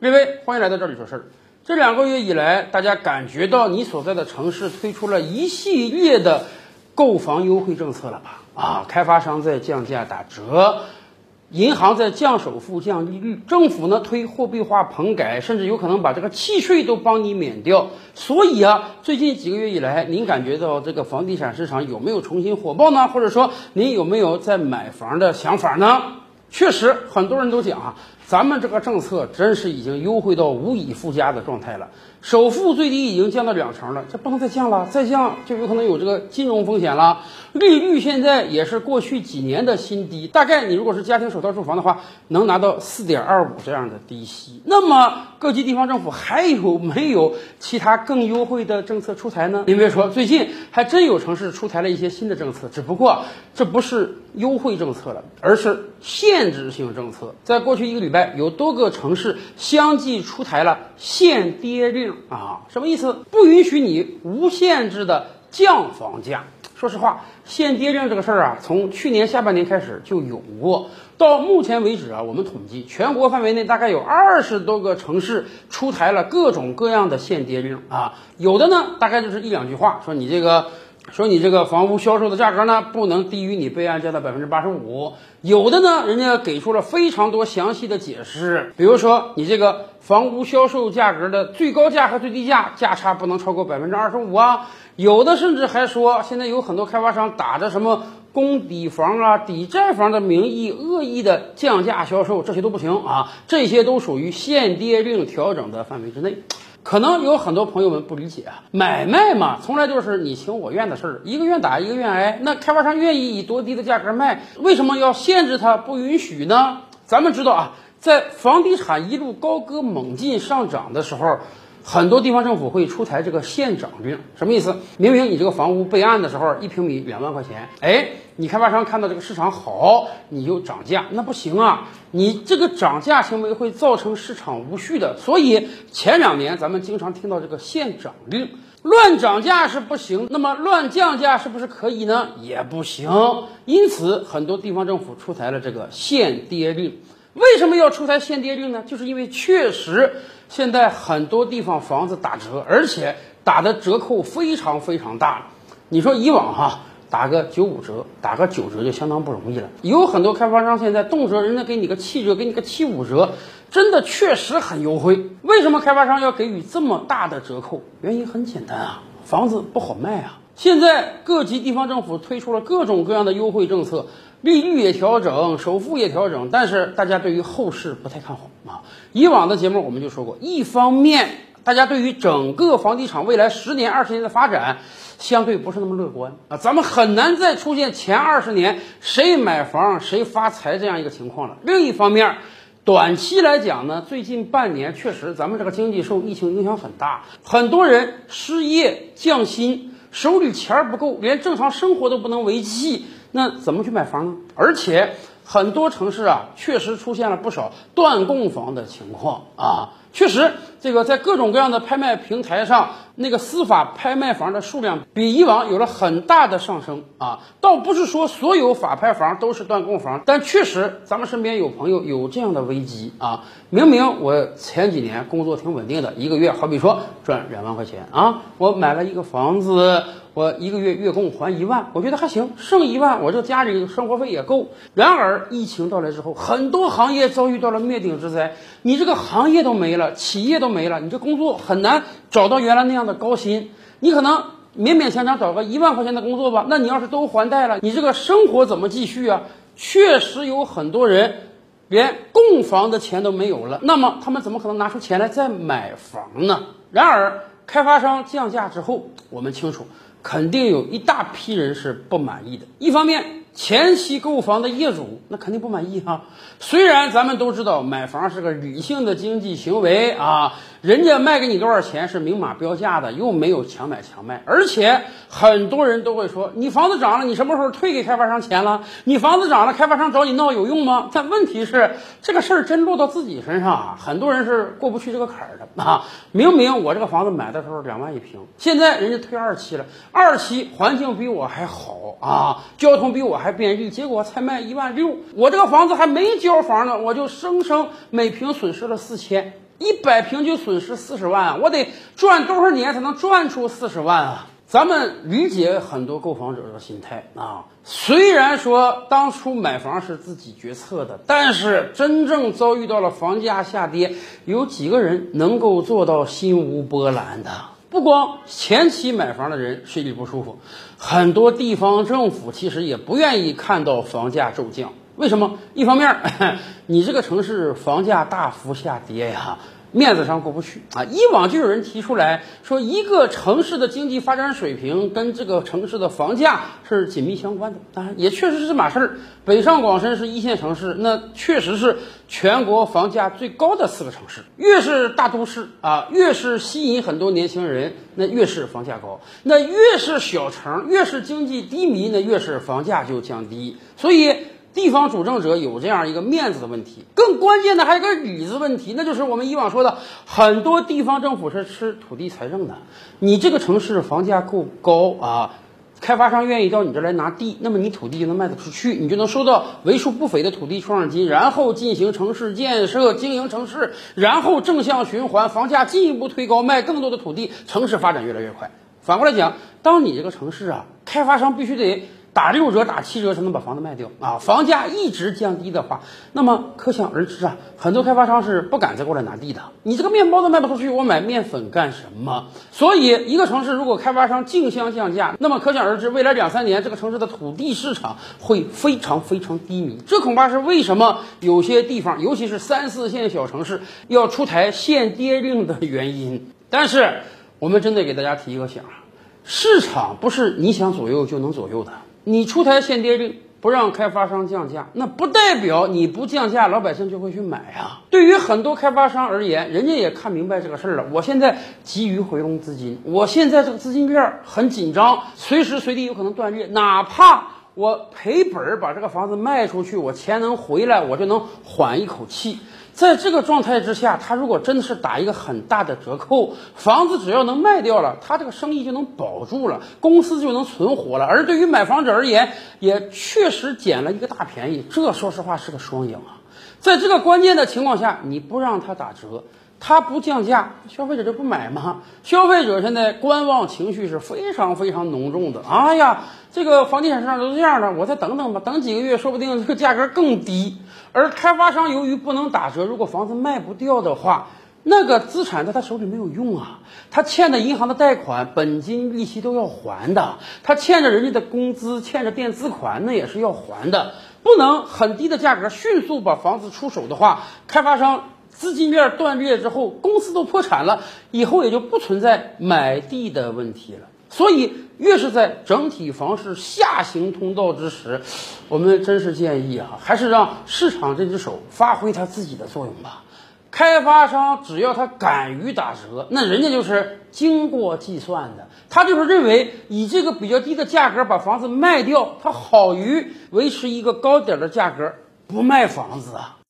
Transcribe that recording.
各位，欢迎来到这里说事儿。这两个月以来，大家感觉到你所在的城市推出了一系列的购房优惠政策了吧？啊，开发商在降价打折，银行在降首付、降利率，政府呢推货币化棚改，甚至有可能把这个契税都帮你免掉。所以啊，最近几个月以来，您感觉到这个房地产市场有没有重新火爆呢？或者说，您有没有在买房的想法呢？确实，很多人都讲啊，咱们这个政策真是已经优惠到无以复加的状态了。首付最低已经降到两成了，这不能再降了，再降就有可能有这个金融风险了。利率现在也是过去几年的新低，大概你如果是家庭首套住房的话，能拿到四点二五这样的低息。那么各级地方政府还有没有其他更优惠的政策出台呢？您别说，最近还真有城市出台了一些新的政策，只不过这不是优惠政策了，而是限制性政策。在过去一个礼拜，有多个城市相继出台了限跌令啊，什么意思？不允许你无限制的降房价。说实话，限跌令这个事儿啊，从去年下半年开始就有过。到目前为止啊，我们统计全国范围内大概有二十多个城市出台了各种各样的限跌令啊。有的呢，大概就是一两句话，说你这个，说你这个房屋销售的价格呢，不能低于你备案价的百分之八十五。有的呢，人家给出了非常多详细的解释，比如说你这个房屋销售价格的最高价和最低价价差不能超过百分之二十五啊。有的甚至还说，现在有很多开发商打着什么供抵房啊、抵债房的名义，恶意的降价销售，这些都不行啊！这些都属于限跌令调整的范围之内。可能有很多朋友们不理解啊，买卖嘛，从来就是你情我愿的事儿，一个愿打，一个愿挨。那开发商愿意以多低的价格卖，为什么要限制他，不允许呢？咱们知道啊，在房地产一路高歌猛进上涨的时候。很多地方政府会出台这个限涨令，什么意思？明明你这个房屋备案的时候一平米两万块钱，哎，你开发商看到这个市场好，你就涨价，那不行啊！你这个涨价行为会造成市场无序的。所以前两年咱们经常听到这个限涨令，乱涨价是不行，那么乱降价是不是可以呢？也不行。因此，很多地方政府出台了这个限跌令。为什么要出台限跌令呢？就是因为确实。现在很多地方房子打折，而且打的折扣非常非常大。你说以往哈打个九五折、打个九折就相当不容易了。有很多开发商现在动辄人家给你个七折、给你个七五折，真的确实很优惠。为什么开发商要给予这么大的折扣？原因很简单啊，房子不好卖啊。现在各级地方政府推出了各种各样的优惠政策。利率也调整，首付也调整，但是大家对于后市不太看好啊。以往的节目我们就说过，一方面大家对于整个房地产未来十年、二十年的发展相对不是那么乐观啊，咱们很难再出现前二十年谁买房谁发财这样一个情况了。另一方面，短期来讲呢，最近半年确实咱们这个经济受疫情影响很大，很多人失业降薪，手里钱儿不够，连正常生活都不能维系。那怎么去买房呢？而且很多城市啊，确实出现了不少断供房的情况啊。确实，这个在各种各样的拍卖平台上，那个司法拍卖房的数量比以往有了很大的上升啊。倒不是说所有法拍房都是断供房，但确实咱们身边有朋友有这样的危机啊。明明我前几年工作挺稳定的，一个月好比说赚两万块钱啊，我买了一个房子。我一个月月供还一万，我觉得还行，剩一万，我这家里生活费也够。然而疫情到来之后，很多行业遭遇到了灭顶之灾，你这个行业都没了，企业都没了，你这工作很难找到原来那样的高薪。你可能勉勉强强找个一万块钱的工作吧，那你要是都还贷了，你这个生活怎么继续啊？确实有很多人连供房的钱都没有了，那么他们怎么可能拿出钱来再买房呢？然而开发商降价之后，我们清楚。肯定有一大批人是不满意的。一方面，前期购房的业主那肯定不满意哈。虽然咱们都知道买房是个理性的经济行为啊。人家卖给你多少钱是明码标价的，又没有强买强卖，而且很多人都会说，你房子涨了，你什么时候退给开发商钱了？你房子涨了，开发商找你闹有用吗？但问题是，这个事儿真落到自己身上啊，很多人是过不去这个坎儿的啊。明明我这个房子买的时候两万一平，现在人家退二期了，二期环境比我还好啊，交通比我还便利，结果才卖一万六，我这个房子还没交房呢，我就生生每平损失了四千。一百平就损失四十万！我得赚多少年才能赚出四十万啊？咱们理解很多购房者的心态啊，虽然说当初买房是自己决策的，但是真正遭遇到了房价下跌，有几个人能够做到心无波澜的？不光前期买房的人心里不舒服，很多地方政府其实也不愿意看到房价骤降。为什么？一方面，你这个城市房价大幅下跌呀。面子上过不去啊！以往就有人提出来说，一个城市的经济发展水平跟这个城市的房价是紧密相关的。当然，也确实是这码事儿。北上广深是一线城市，那确实是全国房价最高的四个城市。越是大都市啊，越是吸引很多年轻人，那越是房价高；那越是小城，越是经济低迷，那越是房价就降低。所以。地方主政者有这样一个面子的问题，更关键的还有个里子问题，那就是我们以往说的，很多地方政府是吃土地财政的。你这个城市房价够高啊，开发商愿意到你这来拿地，那么你土地就能卖得出去，你就能收到为数不菲的土地出让金，然后进行城市建设、经营城市，然后正向循环，房价进一步推高，卖更多的土地，城市发展越来越快。反过来讲，当你这个城市啊，开发商必须得。打六折、打七折才能把房子卖掉啊！房价一直降低的话，那么可想而知啊，很多开发商是不敢再过来拿地的。你这个面包都卖不出去，我买面粉干什么？所以，一个城市如果开发商竞相降价，那么可想而知，未来两三年这个城市的土地市场会非常非常低迷。这恐怕是为什么有些地方，尤其是三四线小城市要出台限跌令的原因。但是，我们真得给大家提一个醒啊，市场不是你想左右就能左右的。你出台限跌令，不让开发商降价，那不代表你不降价，老百姓就会去买啊。对于很多开发商而言，人家也看明白这个事儿了。我现在急于回笼资金，我现在这个资金链很紧张，随时随地有可能断裂。哪怕我赔本儿把这个房子卖出去，我钱能回来，我就能缓一口气。在这个状态之下，他如果真的是打一个很大的折扣，房子只要能卖掉了，他这个生意就能保住了，公司就能存活了。而对于买房者而言，也确实捡了一个大便宜。这说实话是个双赢啊！在这个关键的情况下，你不让他打折。他不降价，消费者就不买吗？消费者现在观望情绪是非常非常浓重的。哎呀，这个房地产市场都这样了，我再等等吧，等几个月，说不定这个价格更低。而开发商由于不能打折，如果房子卖不掉的话，那个资产在他手里没有用啊。他欠的银行的贷款，本金利息都要还的。他欠着人家的工资，欠着垫资款，那也是要还的。不能很低的价格迅速把房子出手的话，开发商。资金链断裂之后，公司都破产了，以后也就不存在买地的问题了。所以，越是在整体房市下行通道之时，我们真是建议啊，还是让市场这只手发挥它自己的作用吧。开发商只要他敢于打折，那人家就是经过计算的，他就是认为以这个比较低的价格把房子卖掉，他好于维持一个高点的价格不卖房子啊。